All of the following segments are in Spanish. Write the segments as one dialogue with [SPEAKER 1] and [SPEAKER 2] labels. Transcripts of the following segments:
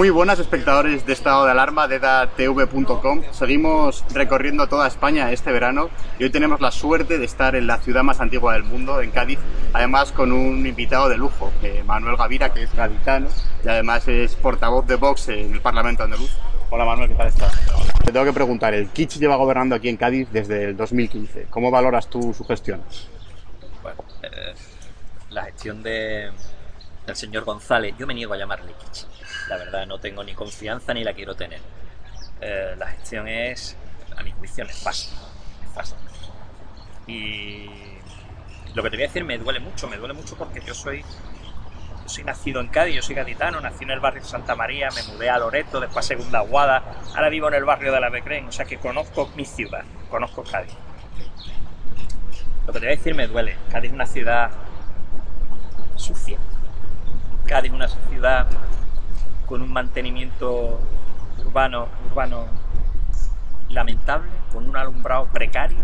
[SPEAKER 1] Muy buenas espectadores de estado de alarma de edatv.com. Seguimos recorriendo toda España este verano y hoy tenemos la suerte de estar en la ciudad más antigua del mundo, en Cádiz, además con un invitado de lujo, eh, Manuel Gavira, que es gaditano y además es portavoz de Vox en el Parlamento andaluz. Hola Manuel, ¿qué tal estás? Te tengo que preguntar, el Kitsch lleva gobernando aquí en Cádiz desde el 2015. ¿Cómo valoras tú su gestión?
[SPEAKER 2] Bueno, eh, la gestión de, del señor González, yo me niego a llamarle Kitsch la verdad no tengo ni confianza ni la quiero tener. Eh, la gestión es, a mi juicio, nefasta. fácil. Y lo que te voy a decir me duele mucho, me duele mucho porque yo soy, nacido en Cádiz, yo soy gaditano, nací en el barrio de Santa María, me mudé a Loreto, después a Segunda Aguada, ahora vivo en el barrio de la Becren, o sea que conozco mi ciudad, conozco Cádiz. Lo que te voy a decir me duele. Cádiz es una ciudad sucia. Cádiz es una ciudad con un mantenimiento urbano, urbano lamentable, con un alumbrado precario.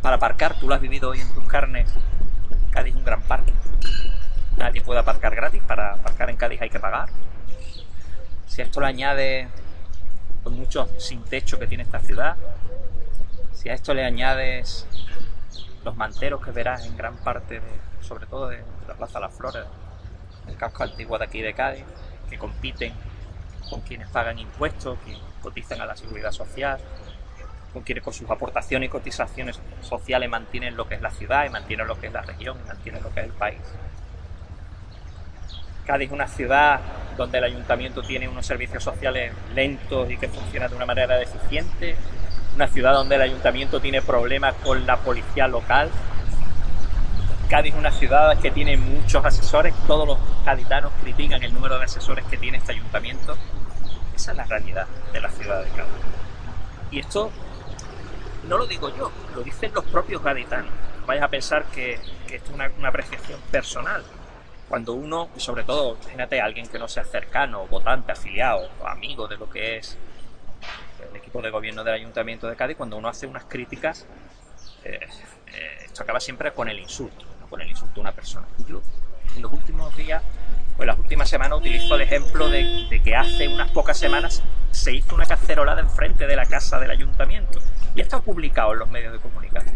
[SPEAKER 2] Para aparcar, tú lo has vivido hoy en tus carnes, Cádiz es un gran parque. Nadie puede aparcar gratis, para aparcar en Cádiz hay que pagar. Si a esto le añade los muchos sin techo que tiene esta ciudad, si a esto le añades los manteros que verás en gran parte, sobre todo de la Plaza Las Flores, el casco antiguo de aquí de Cádiz, que compiten con quienes pagan impuestos, que cotizan a la seguridad social, con quienes con sus aportaciones y cotizaciones sociales mantienen lo que es la ciudad y mantienen lo que es la región y mantienen lo que es el país. Cádiz es una ciudad donde el ayuntamiento tiene unos servicios sociales lentos y que funcionan de una manera deficiente, una ciudad donde el ayuntamiento tiene problemas con la policía local, Cádiz es una ciudad que tiene muchos asesores, todos los caditanos critican el número de asesores que tiene este ayuntamiento. Esa es la realidad de la ciudad de Cádiz. Y esto no lo digo yo, lo dicen los propios gaditanos. Vayas a pensar que, esto es una, una, apreciación personal. Cuando uno, y sobre todo, imagínate alguien que no sea cercano, votante, afiliado, amigo de lo que es el equipo de gobierno del Ayuntamiento de Cádiz, cuando uno hace unas críticas, eh, eh, esto acaba siempre con el insulto por el insulto a una persona. Y yo, en los últimos días, pues las últimas semanas utilizo el ejemplo de, de, que hace unas pocas semanas se hizo una cacerolada enfrente de la casa del ayuntamiento y está publicado en los medios de comunicación.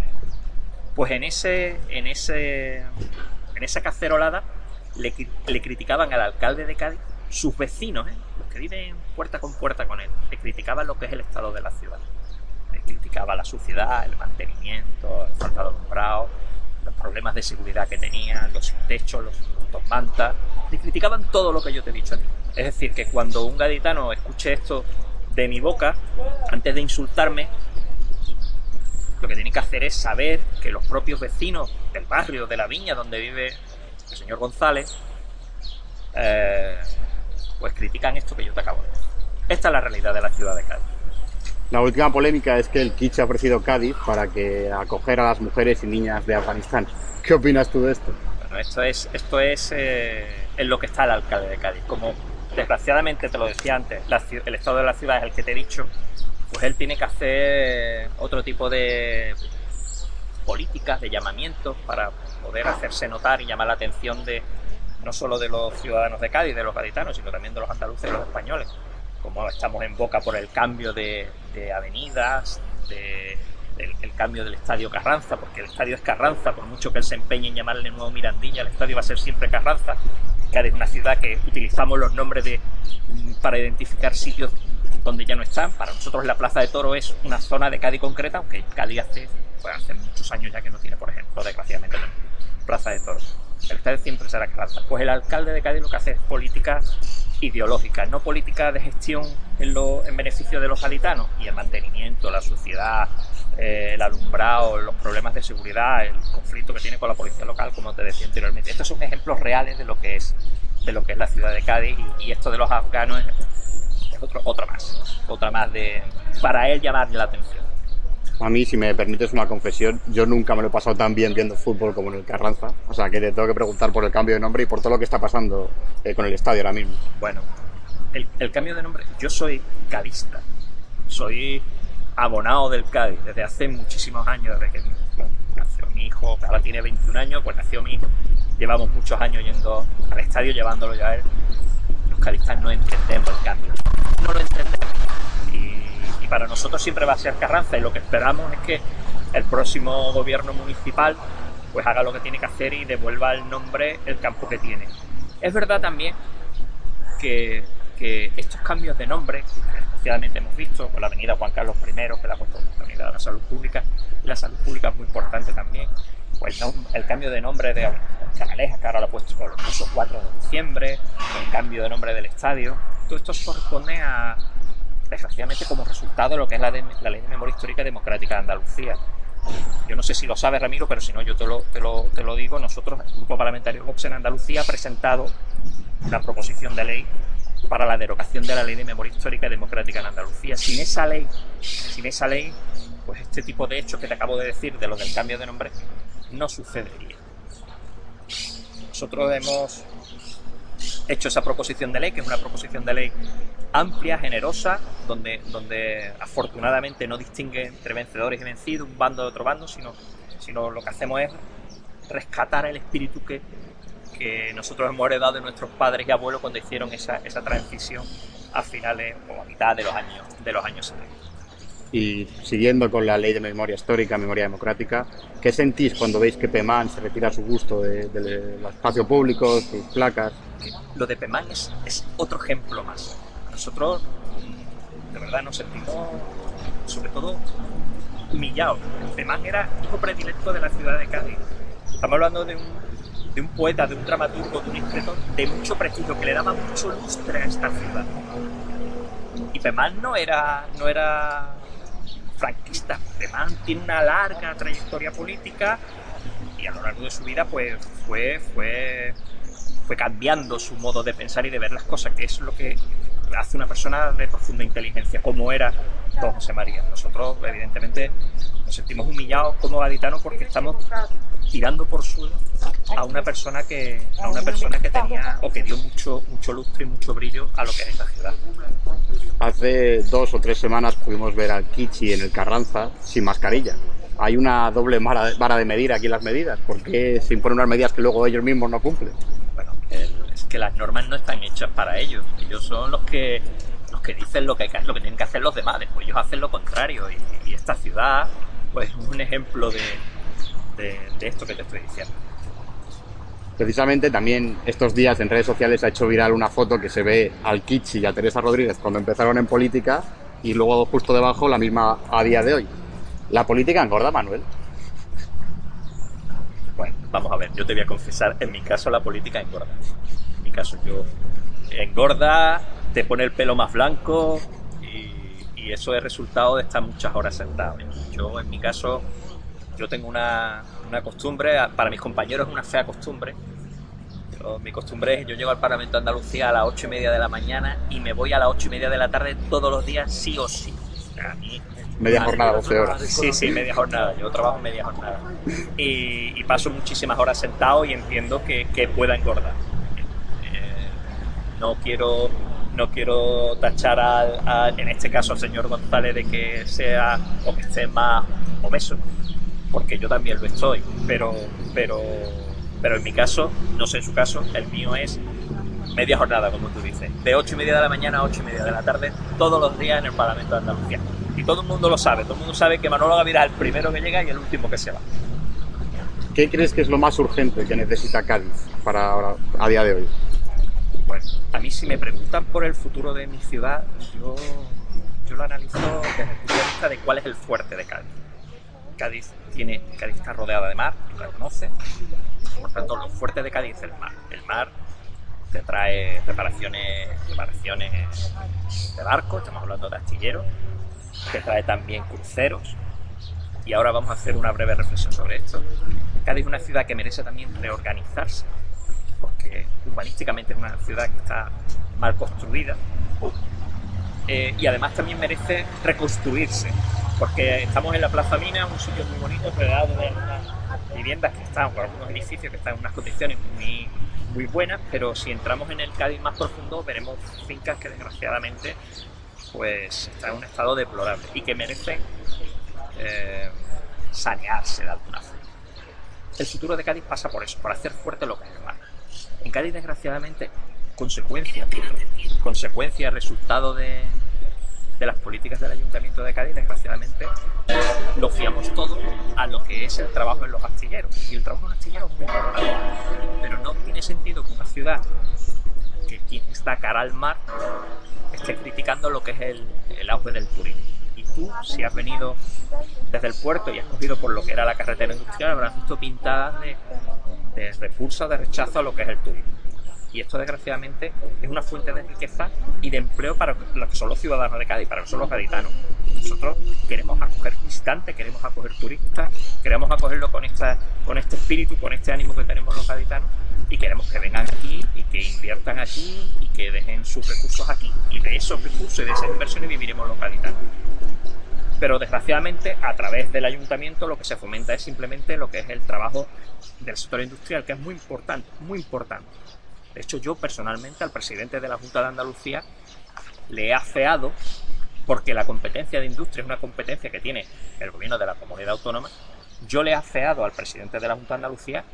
[SPEAKER 2] Pues en ese, en ese, en esa cacerolada le, le criticaban al alcalde de Cádiz sus vecinos, ¿eh? los que viven puerta con puerta con él, le criticaban lo que es el estado de la ciudad. Criticaba la suciedad, el mantenimiento, el falta de alumbrado, los problemas de seguridad que tenían, los techos, los, los mantas. Le criticaban todo lo que yo te he dicho. Es decir, que cuando un gaditano escuche esto de mi boca, antes de insultarme, lo que tiene que hacer es saber que los propios vecinos del barrio, de la viña donde vive el señor González, eh, pues critican esto que yo te acabo de decir. Esta es la realidad de la ciudad de Cádiz.
[SPEAKER 1] La última polémica es que el Kitsch ha ofrecido Cádiz para que acoger a las mujeres y niñas de Afganistán. ¿Qué opinas tú de esto?
[SPEAKER 2] Bueno, esto es, esto es eh, en lo que está el alcalde de Cádiz. Como desgraciadamente te lo decía antes, el estado de la ciudad es el que te he dicho, pues él tiene que hacer otro tipo de políticas, de llamamientos para poder hacerse notar y llamar la atención de no solo de los ciudadanos de Cádiz, de los gaditanos, sino también de los andaluces y los españoles. Como estamos en boca por el cambio de, de avenidas, de, del el cambio del estadio Carranza, porque el estadio es Carranza, por mucho que él se empeñe en llamarle nuevo Mirandilla, el estadio va a ser siempre Carranza. Cádiz es una ciudad que utilizamos los nombres de, para identificar sitios donde ya no están. Para nosotros la Plaza de Toro es una zona de Cádiz concreta, aunque Cádiz hace, pues hace muchos años ya que no tiene, por ejemplo, desgraciadamente, Plaza de Toro. El estadio siempre será Carranza. Pues el alcalde de Cádiz lo que hace es política ideológica, no política de gestión en, lo, en beneficio de los gaditanos y el mantenimiento, la suciedad, eh, el alumbrado, los problemas de seguridad, el conflicto que tiene con la policía local, como te decía anteriormente. Estos son ejemplos reales de lo que es, de lo que es la ciudad de Cádiz y, esto de los afganos es, es otro, otra más, otra más de para él llamarle la atención.
[SPEAKER 1] A mí, si me permites una confesión, yo nunca me lo he pasado tan bien viendo fútbol como en el Carranza. O sea, que te tengo que preguntar por el cambio de nombre y por todo lo que está pasando eh, con el estadio ahora mismo.
[SPEAKER 2] Bueno, el, el, cambio de nombre, yo soy cadista, soy abonado del Cádiz desde hace muchísimos años, desde que nació mi hijo, ahora tiene 21 años, pues nació mi hijo. Llevamos muchos años yendo al estadio, llevándolo ya a él. Los cadistas no entendemos el cambio, no lo entendemos. Para nosotros siempre va a ser Carranza y lo que esperamos es que el próximo gobierno municipal pues haga lo que tiene que hacer y devuelva el nombre el campo que tiene. Es verdad también que, que estos cambios de nombre, que especialmente hemos visto con la avenida Juan Carlos I, que la ha puesto la avenida de la salud pública, y la salud pública es muy importante también, pues el cambio de nombre de Canaleja, que ahora lo ha puesto por los 4 de diciembre, el cambio de nombre del estadio, todo esto corresponde a, desgraciadamente como resultado de lo que es la, la Ley de Memoria Histórica Democrática de Andalucía. Yo no sé si lo sabe Ramiro, pero si no yo te lo, te lo, te lo digo, nosotros, el Grupo Parlamentario Vox en Andalucía, ha presentado una proposición de ley para la derogación de la Ley de Memoria Histórica Democrática en Andalucía. Sin esa ley, sin esa ley, pues este tipo de hechos que te acabo de decir de lo del cambio de nombre no sucedería. Nosotros hemos hecho esa proposición de ley, que es una proposición de ley amplia, generosa, donde, donde afortunadamente no distingue entre vencedores y vencidos, un bando de otro bando, sino, sino lo que hacemos es rescatar el espíritu que, que nosotros hemos heredado de nuestros padres y abuelos cuando hicieron esa, esa transición a finales o a mitad de los años, de los años 70.
[SPEAKER 1] Y siguiendo con la ley de memoria histórica, memoria democrática, ¿qué sentís cuando veis que PEMAN se retira a su gusto del de, de, de espacio público, sus placas?
[SPEAKER 2] Lo de PEMAN es, es otro ejemplo más nosotros de verdad nos sentimos sobre todo humillados. Además era hijo predilecto de la ciudad de Cádiz. Estamos hablando de un, poeta, de un dramaturgo, de un escritor de mucho prestigio, que le daba mucho lustre a esta ciudad. Y Pemán no era, no era franquista. Pemán tiene una larga trayectoria política y a lo largo de su vida pues fue, fue, fue cambiando su modo de pensar y de ver las cosas, que es lo que hace una persona de profunda inteligencia, como era don José María. Nosotros, evidentemente, nos sentimos humillados como gaditanos porque estamos tirando por suelo a una persona que a una persona que tenía o que dio mucho mucho lustre y mucho brillo a lo que es esta ciudad.
[SPEAKER 1] Hace dos o tres semanas pudimos ver al Kichi en el Carranza sin mascarilla. hay una doble vara de medir aquí las medidas. ¿Por qué se imponen unas medidas que luego ellos mismos no cumplen?
[SPEAKER 2] Que las normas no están hechas para ellos. Ellos son los que los que dicen lo que, lo que tienen que hacer los demás. Después ellos hacen lo contrario. Y, esta ciudad, pues, es un ejemplo de, de esto que te estoy diciendo.
[SPEAKER 1] Precisamente también estos días en redes sociales ha hecho viral una foto que se ve al Kichi y a Teresa Rodríguez cuando empezaron en política y luego justo debajo la misma a día de hoy. ¿La política engorda, Manuel?
[SPEAKER 2] Bueno, vamos a ver, yo te voy a confesar, en mi caso la política engorda. Mi caso yo engorda, te pone el pelo más blanco y, y eso es resultado de estar muchas horas sentado. Yo en mi caso, yo tengo una, una costumbre, para mis compañeros es una fea costumbre. mi costumbre es, yo llego al Parlamento de Andalucía a las ocho y media de la mañana y me voy a las ocho y media de la tarde todos los días, sí o sí.
[SPEAKER 1] media jornada, 12 horas.
[SPEAKER 2] Sí, sí, media jornada. Yo trabajo media jornada. Y, paso muchísimas horas sentado y entiendo que, pueda engordar. No quiero no quiero tachar al, en este caso al señor González de que sea o que esté más obeso, porque yo también lo estoy, pero, pero, pero en mi caso, no sé en su caso, el mío es media jornada, como tú dices, de 8 y media de la mañana a 8 y media de la tarde, todos los días en el Parlamento de Andalucía. Y todo el mundo lo sabe, todo el mundo sabe que Manolo Gaviria es el primero que llega y el último que se va.
[SPEAKER 1] ¿Qué crees que es lo más urgente que necesita Cádiz para ahora, a día de hoy?
[SPEAKER 2] Bueno, a mí si me preguntan por el futuro de mi ciudad, yo, lo analizo desde el punto de vista de cuál es el fuerte de Cádiz. Cádiz tiene, Cádiz está rodeada de mar, lo conoce, por tanto lo fuerte de Cádiz es el mar. El mar te trae reparaciones, reparaciones de barcos, estamos hablando de astilleros, te trae también cruceros, y ahora vamos a hacer una breve reflexión sobre esto. Cádiz es una ciudad que merece también reorganizarse, porque urbanísticamente es una ciudad que está mal construida, eh, y además también merece reconstruirse, porque estamos en la Plaza Mina, un sitio muy bonito, rodeado de viviendas que están, o algunos edificios que están en unas condiciones muy, muy buenas, pero si entramos en el Cádiz más profundo veremos fincas que desgraciadamente pues están en un estado deplorable y que merecen eh, sanearse de alguna forma. El futuro de Cádiz pasa por eso, por hacer fuerte lo que es. En Cádiz, desgraciadamente, consecuencia, consecuencia, resultado de, de las políticas del Ayuntamiento de Cádiz, desgraciadamente, lo fiamos todo a lo que es el trabajo en los astilleros. Y el trabajo en los astilleros es muy importante, pero no tiene sentido que una ciudad que está cara al mar esté criticando lo que es el, el auge del turismo. Tú, si has venido desde el puerto y has cogido por lo que era la carretera industrial, habrás visto pintadas de, de repulsa, de rechazo a lo que es el turismo. Y esto, desgraciadamente, es una fuente de riqueza y de empleo para los que son los ciudadanos de Cádiz, para son los gaditanos. Nosotros queremos acoger visitantes, queremos acoger turistas, queremos acogerlo con, esta, con este espíritu, con este ánimo que tenemos los gaditanos y queremos que vengan aquí y que inviertan aquí y que dejen sus recursos aquí. Y de esos recursos y de esas inversiones viviremos los gaditanos. Pero desgraciadamente, a través del ayuntamiento, lo que se fomenta es simplemente lo que es el trabajo del sector industrial, que es muy importante, muy importante. De hecho, yo personalmente al presidente de la Junta de Andalucía le he afeado, porque la competencia de industria es una competencia que tiene el gobierno de la comunidad autónoma, yo le he afeado al presidente de la Junta de Andalucía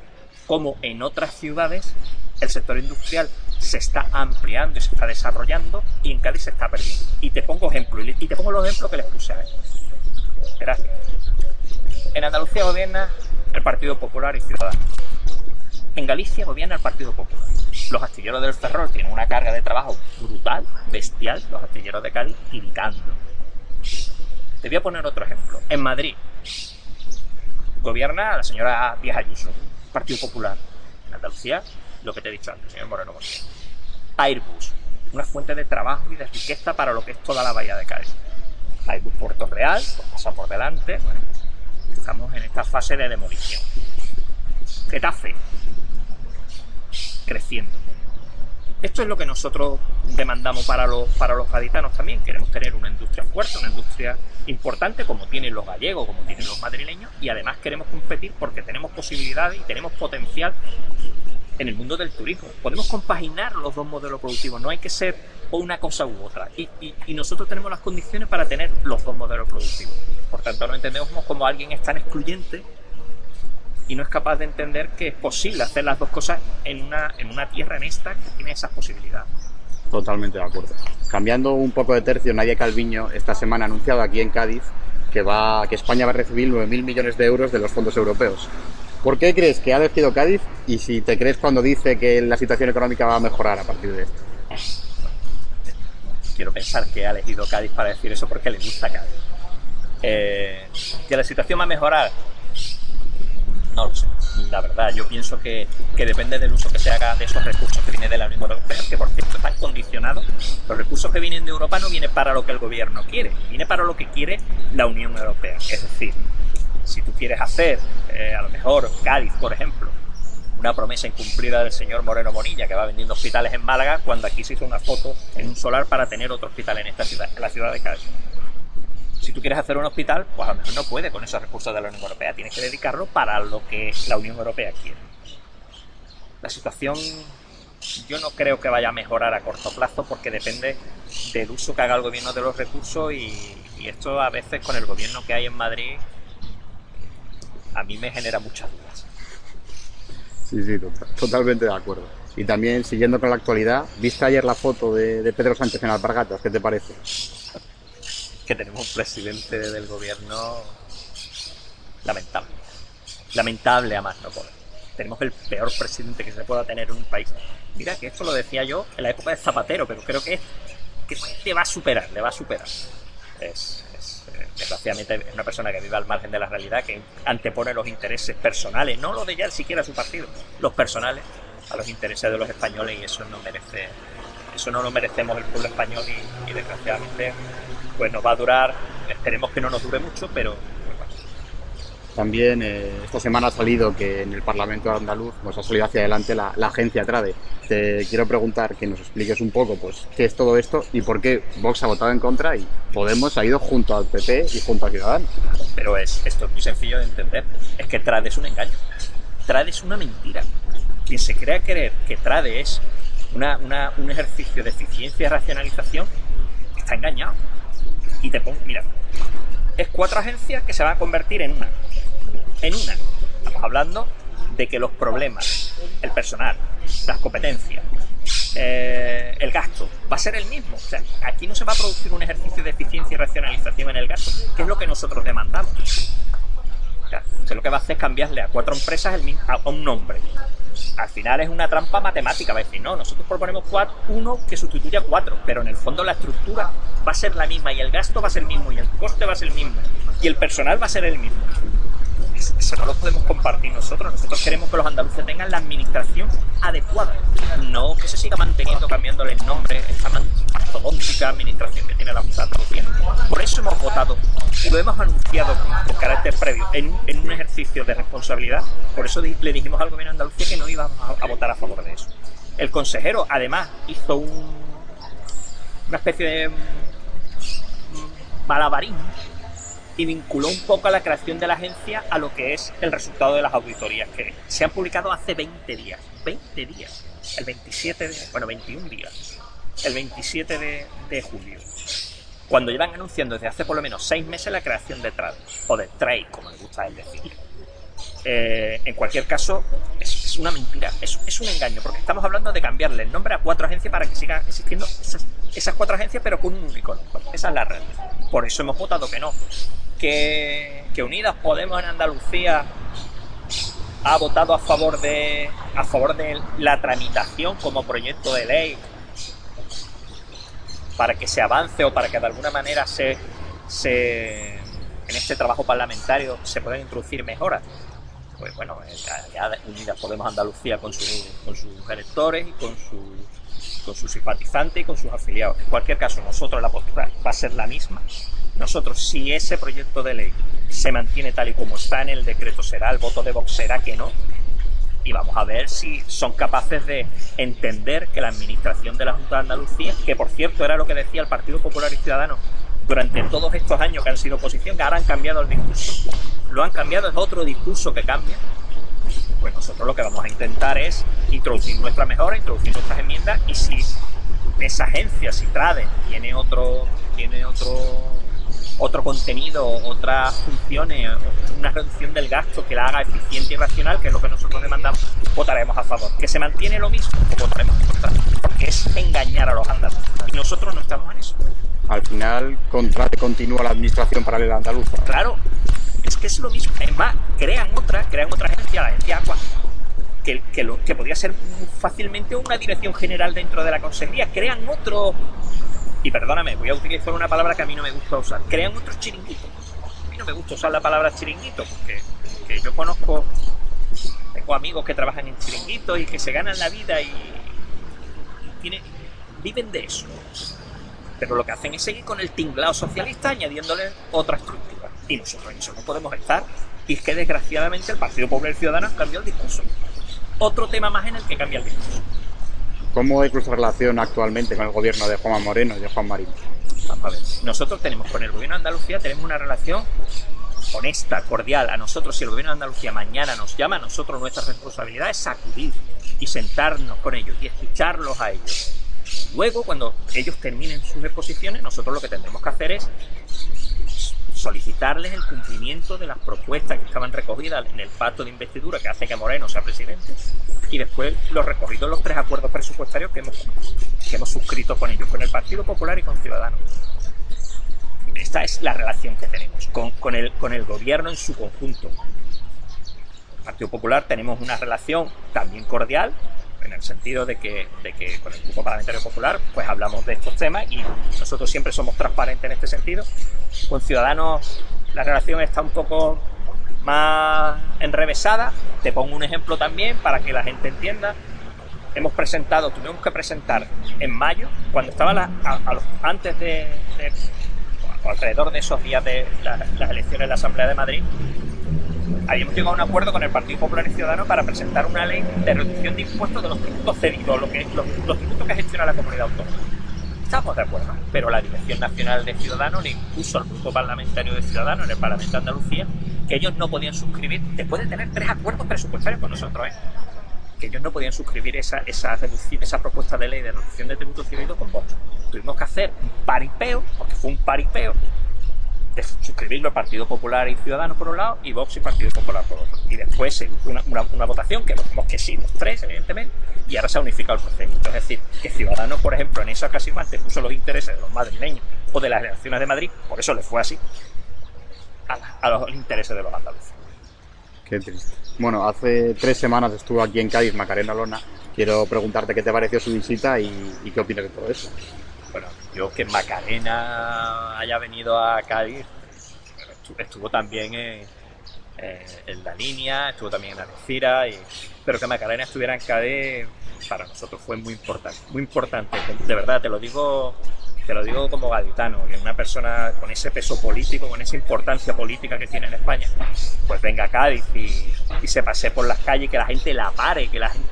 [SPEAKER 2] como en otras ciudades el sector industrial se está ampliando y se está desarrollando y en Cádiz se está perdiendo. Y te pongo ejemplo, y te pongo los ejemplos que les puse a él. Gracias. En Andalucía gobierna el Partido Popular y Ciudadanos. En Galicia gobierna el Partido Popular. Los astilleros del Ferrol tienen una carga de trabajo brutal, bestial, los astilleros de Cádiz tiritando. Te voy a poner otro ejemplo. En Madrid gobierna la señora Díaz Ayuso, Partido Popular. En Andalucía, lo que te he dicho antes, señor Moreno Montero. Airbus, una fuente de trabajo y de riqueza para lo que es toda la bahía de Cádiz. Airbus Puerto Real, pues pasa por delante. estamos en esta fase de demolición. Getafe, creciendo. Esto es lo que nosotros demandamos para los, para los gaditanos también. Queremos tener una industria fuerte, una industria importante como tienen los gallegos, como tienen los madrileños, y además queremos competir porque tenemos posibilidades y tenemos potencial en el mundo del turismo. Podemos compaginar los dos modelos productivos, no hay que ser una cosa u otra. Y, y nosotros tenemos las condiciones para tener los dos modelos productivos. Por tanto, no entendemos como alguien es tan excluyente y no es capaz de entender que es posible hacer las dos cosas en una, en una tierra en esta que tiene esas posibilidades.
[SPEAKER 1] Totalmente de acuerdo. Cambiando un poco de tercio, Nadia Calviño esta semana ha anunciado aquí en Cádiz que, va, que España va a recibir 9.000 millones de euros de los fondos europeos. ¿Por qué crees que ha elegido Cádiz y si te crees cuando dice que la situación económica va a mejorar a partir de esto?
[SPEAKER 2] Quiero pensar que ha elegido Cádiz para decir eso porque le gusta Cádiz. Eh, ¿Que la situación va a mejorar? No lo sé. La verdad, yo pienso que, que, depende del uso que se haga de esos recursos que vienen de la Unión Europea, que por cierto están condicionados. Los recursos que vienen de Europa no vienen para lo que el gobierno quiere, viene para lo que quiere la Unión Europea. Es decir, si tú quieres hacer, eh, a lo mejor Cádiz, por ejemplo, una promesa incumplida del señor Moreno Bonilla, que va vendiendo hospitales en Málaga, cuando aquí se hizo una foto en un solar para tener otro hospital en esta ciudad, en la ciudad de Cádiz si tú quieres hacer un hospital, pues a lo mejor no puede con esos recursos de la Unión Europea, tienes que dedicarlo para lo que la Unión Europea quiere. La situación yo no creo que vaya a mejorar a corto plazo porque depende del uso que haga el gobierno de los recursos y, esto a veces con el gobierno que hay en Madrid a mí me genera muchas dudas.
[SPEAKER 1] Sí, sí, totalmente de acuerdo. Y también, siguiendo con la actualidad, ¿viste ayer la foto de, Pedro Sánchez en Alpargatas? ¿Qué te parece?
[SPEAKER 2] Que tenemos un presidente del gobierno lamentable. Lamentable a más no poder. Tenemos el peor presidente que se pueda tener en un país. Mira que esto lo decía yo en la época de Zapatero, pero creo que, que va a superar, le va a superar. Es, eh, desgraciadamente es una persona que vive al margen de la realidad, que antepone los intereses personales, no los de ya siquiera su partido, los personales a los intereses de los españoles y eso no merece, eso no lo merecemos el pueblo español y desgraciadamente pues nos va a durar, esperemos que no nos dure mucho, pero
[SPEAKER 1] también eh, esta semana ha salido que en el Parlamento andaluz pues, ha salido hacia adelante la, agencia TRADE. Te quiero preguntar que nos expliques un poco pues, qué es todo esto y por qué Vox ha votado en contra y Podemos ha ido junto al PP y junto a Ciudadanos.
[SPEAKER 2] Pero es, esto es muy sencillo de entender. Es que TRADE es un engaño. TRADE es una mentira. Quien se crea creer que TRADE es una, un ejercicio de eficiencia y racionalización está engañado y te pongo, mira, es cuatro agencias que se van a convertir en una. En una. Estamos hablando de que los problemas, el personal, las competencias, eh, el gasto, va a ser el mismo. O sea, aquí no se va a producir un ejercicio de eficiencia y racionalización en el gasto, que es lo que nosotros demandamos. O sea, lo que va a hacer es cambiarle a cuatro empresas el, a un nombre al final es una trampa matemática. Va a decir, no, nosotros proponemos cuatro, uno que sustituya cuatro, pero en el fondo la estructura va a ser la misma y el gasto va a ser el mismo y el coste va a ser el mismo y el personal va a ser el mismo. Eso no lo podemos compartir nosotros. Nosotros queremos que los andaluces tengan la administración adecuada, no que se siga manteniendo, cambiándole el nombre, esta mastodóntica administración que tiene la Junta de Andalucía. Por eso hemos votado y lo hemos anunciado con, carácter previo en, un ejercicio de responsabilidad. Por eso le dijimos al gobierno de Andalucía que no íbamos a, votar a favor de eso. El consejero, además, hizo una especie de malabarín y vinculó un poco a la creación de la agencia a lo que es el resultado de las auditorías que se han publicado hace 20 días. 20 días. El 27 de, bueno, 21 días. El 27 de, julio. Cuando llevan anunciando desde hace por lo menos 6 meses la creación de TRAD, o de TRADE, como le gusta él decir. Eh, en cualquier caso, es, una mentira, es, es, un engaño, porque estamos hablando de cambiarle el nombre a cuatro agencias para que sigan existiendo esas, esas cuatro agencias, pero con un único Esa es la realidad. Por eso hemos votado que no que, Unidas Podemos en Andalucía ha votado a favor de a favor de la tramitación como proyecto de ley para que se avance o para que de alguna manera se, se en este trabajo parlamentario se puedan introducir mejoras. Pues bueno, ya, Unidas Podemos Andalucía con, con sus electores y con, su, con sus simpatizantes y con sus afiliados. En cualquier caso, nosotros la postura va a ser la misma nosotros, si ese proyecto de ley se mantiene tal y como está en el decreto, será el voto de Vox, será que no. Y vamos a ver si son capaces de entender que la administración de la Junta de Andalucía, que por cierto era lo que decía el Partido Popular y Ciudadano durante todos estos años que han sido oposición, que ahora han cambiado el discurso. Lo han cambiado, es otro discurso que cambia. Pues nosotros lo que vamos a intentar es introducir nuestra mejora, introducir nuestras enmiendas y si esa agencia, si Trade, tiene otro, tiene otro otro contenido, otras funciones, una reducción del gasto que la haga eficiente y racional, que es lo que nosotros demandamos, votaremos a favor. Que se mantiene lo mismo, votaremos en contra. Porque es engañar a los andaluces. Y nosotros no estamos en eso.
[SPEAKER 1] Al final, contrate continúa la administración paralela andaluza.
[SPEAKER 2] Claro, es que es lo mismo. Es más, crean otra, crean otra agencia, la agencia Aqua, que, que, lo, que podría ser fácilmente una dirección general dentro de la consejería. Crean otro y perdóname, voy a utilizar una palabra que a mí no me gusta usar, crean otros chiringuitos. A mí no me gusta usar la palabra chiringuito porque, yo conozco, tengo amigos que trabajan en chiringuitos y que se ganan la vida y, viven de eso. Pero lo que hacen es seguir con el tinglado socialista añadiéndole otra estructura. Y nosotros en eso no podemos estar. Y es que desgraciadamente el Partido Popular Ciudadano cambió el discurso. Otro tema más en el que cambia el discurso.
[SPEAKER 1] ¿Cómo es nuestra relación actualmente con el gobierno de Juan Moreno y de Juan Marín?
[SPEAKER 2] a ver, nosotros tenemos con el gobierno de Andalucía tenemos una relación honesta, cordial. A nosotros, si el gobierno de Andalucía mañana nos llama, a nosotros nuestra responsabilidad es sacudir y sentarnos con ellos y escucharlos a ellos. Luego, cuando ellos terminen sus exposiciones, nosotros lo que tendremos que hacer es solicitarles el cumplimiento de las propuestas que estaban recogidas en el pacto de investidura que hace que Moreno sea presidente y después los recorridos los tres acuerdos presupuestarios que hemos, que hemos suscrito con ellos, con el Partido Popular y con Ciudadanos. Esta es la relación que tenemos con, con, el, con el gobierno en su conjunto. Partido Popular tenemos una relación también cordial, en el sentido de que, de que con el Grupo Parlamentario Popular pues hablamos de estos temas y nosotros siempre somos transparentes en este sentido. Con Ciudadanos la relación está un poco más enrevesada. Te pongo un ejemplo también para que la gente entienda. Hemos presentado, tuvimos que presentar en mayo, cuando estaba a, los, antes de, alrededor de esos días de las elecciones de la Asamblea de Madrid, habíamos llegado a un acuerdo con el Partido Popular y Ciudadano para presentar una ley de reducción de impuestos de los tributos cedidos, lo que, los, los tributos que gestiona la comunidad autónoma. Estamos de acuerdo, pero la Dirección Nacional de Ciudadanos le impuso al grupo parlamentario de Ciudadanos en el Parlamento de Andalucía que ellos no podían suscribir, después de tener tres acuerdos presupuestarios con nosotros, ¿eh? que ellos no podían suscribir esa, esa, esa propuesta de ley de reducción de tributos cedidos con Vox. Tuvimos que hacer un paripeo, porque fue un paripeo, de suscribirlo Partido Popular y Ciudadanos por un lado y Vox y Partido Popular por otro. Y después hizo una, una, votación que votamos que sí, los tres, evidentemente, y ahora se ha unificado el procedimiento. Es decir, que Ciudadanos, por ejemplo, en esa ocasión antes puso los intereses de los madrileños o de las elecciones de Madrid, por eso le fue así, a, los intereses de los andaluces.
[SPEAKER 1] Qué triste. Bueno, hace tres semanas estuvo aquí en Cádiz Macarena Lona. Quiero preguntarte qué te pareció su visita y, y qué opinas de todo eso.
[SPEAKER 2] Yo que Macarena haya venido a Cádiz, estuvo también en, la línea, estuvo también en Algeciras, y, pero que Macarena estuviera en Cádiz para nosotros fue muy importante, muy importante, de verdad, te lo digo te lo digo como gaditano, que una persona con ese peso político, con esa importancia política que tiene en España, pues venga a Cádiz y, y se pase por las calles, que la gente la pare, que la gente...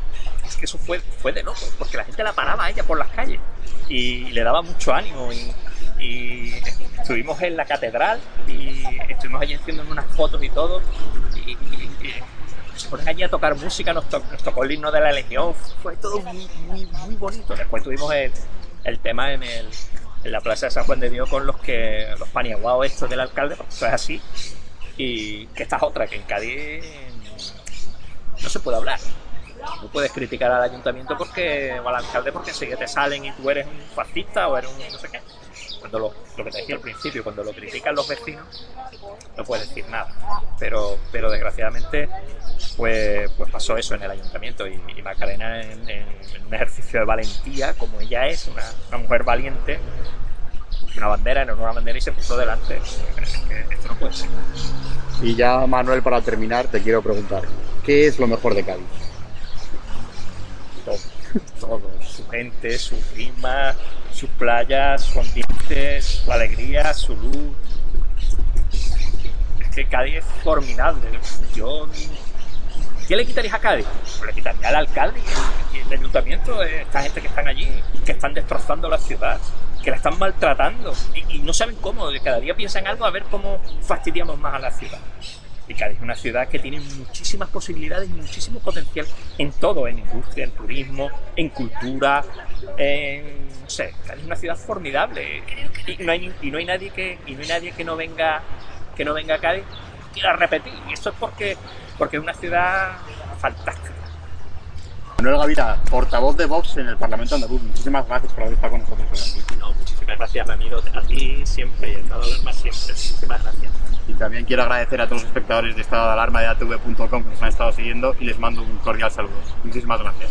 [SPEAKER 2] Es que eso fue, fue de loco, porque la gente la paraba a ella por las calles y le daba mucho ánimo y, estuvimos en la catedral y estuvimos allí haciendo unas fotos y todo y, se ponen allí a tocar música, nos, tocó el himno de la Legión, fue todo muy, muy, bonito. Después tuvimos el, el tema en la plaza de San Juan de Dios con los que los paniaguados estos del alcalde, porque eso es así, y que esta es otra, que en Cádiz no se puede hablar. No puedes criticar al ayuntamiento porque, o al alcalde porque enseguida te salen y tú eres un fascista o eres un no sé qué. Cuando lo, lo que te decía al principio, cuando lo critican los vecinos, no puedes decir nada. Pero, pero desgraciadamente, pues, pues pasó eso en el ayuntamiento y, Macarena en, un ejercicio de valentía, como ella es, una, una mujer valiente, una bandera, en una bandera y se puso delante. esto no puede ser.
[SPEAKER 1] Y ya, Manuel, para terminar, te quiero preguntar, ¿qué es lo mejor de Cádiz?
[SPEAKER 2] Su gente, su clima, sus playas, su ambiente, su alegría, su luz. Es que Cádiz es formidable. Yo, ¿Qué le quitarías a Cádiz? Pues le quitaría al alcalde y el, ayuntamiento, esta gente que están allí, que están destrozando la ciudad, que la están maltratando y, y no saben cómo, cada día piensan algo a ver cómo fastidiamos más a la ciudad. Y Cádiz es una ciudad que tiene muchísimas posibilidades y muchísimo potencial en todo, en industria, en turismo, en cultura, en, no sé, Cádiz es una ciudad formidable y no hay, y no hay nadie que y no hay nadie que no venga que no venga a Cádiz quiera repetir y eso es porque porque es una ciudad fantástica.
[SPEAKER 1] Manuel Gavira, portavoz de Vox en el Parlamento andaluz. Muchísimas gracias por haber estado con nosotros.
[SPEAKER 2] No, muchísimas gracias Ramiro, a ti siempre y a Estado de Alarma siempre. Muchísimas gracias.
[SPEAKER 1] Y también quiero agradecer a todos los espectadores de Estado de Alarma de ATV.com que nos han estado siguiendo y les mando un cordial saludo. Muchísimas gracias.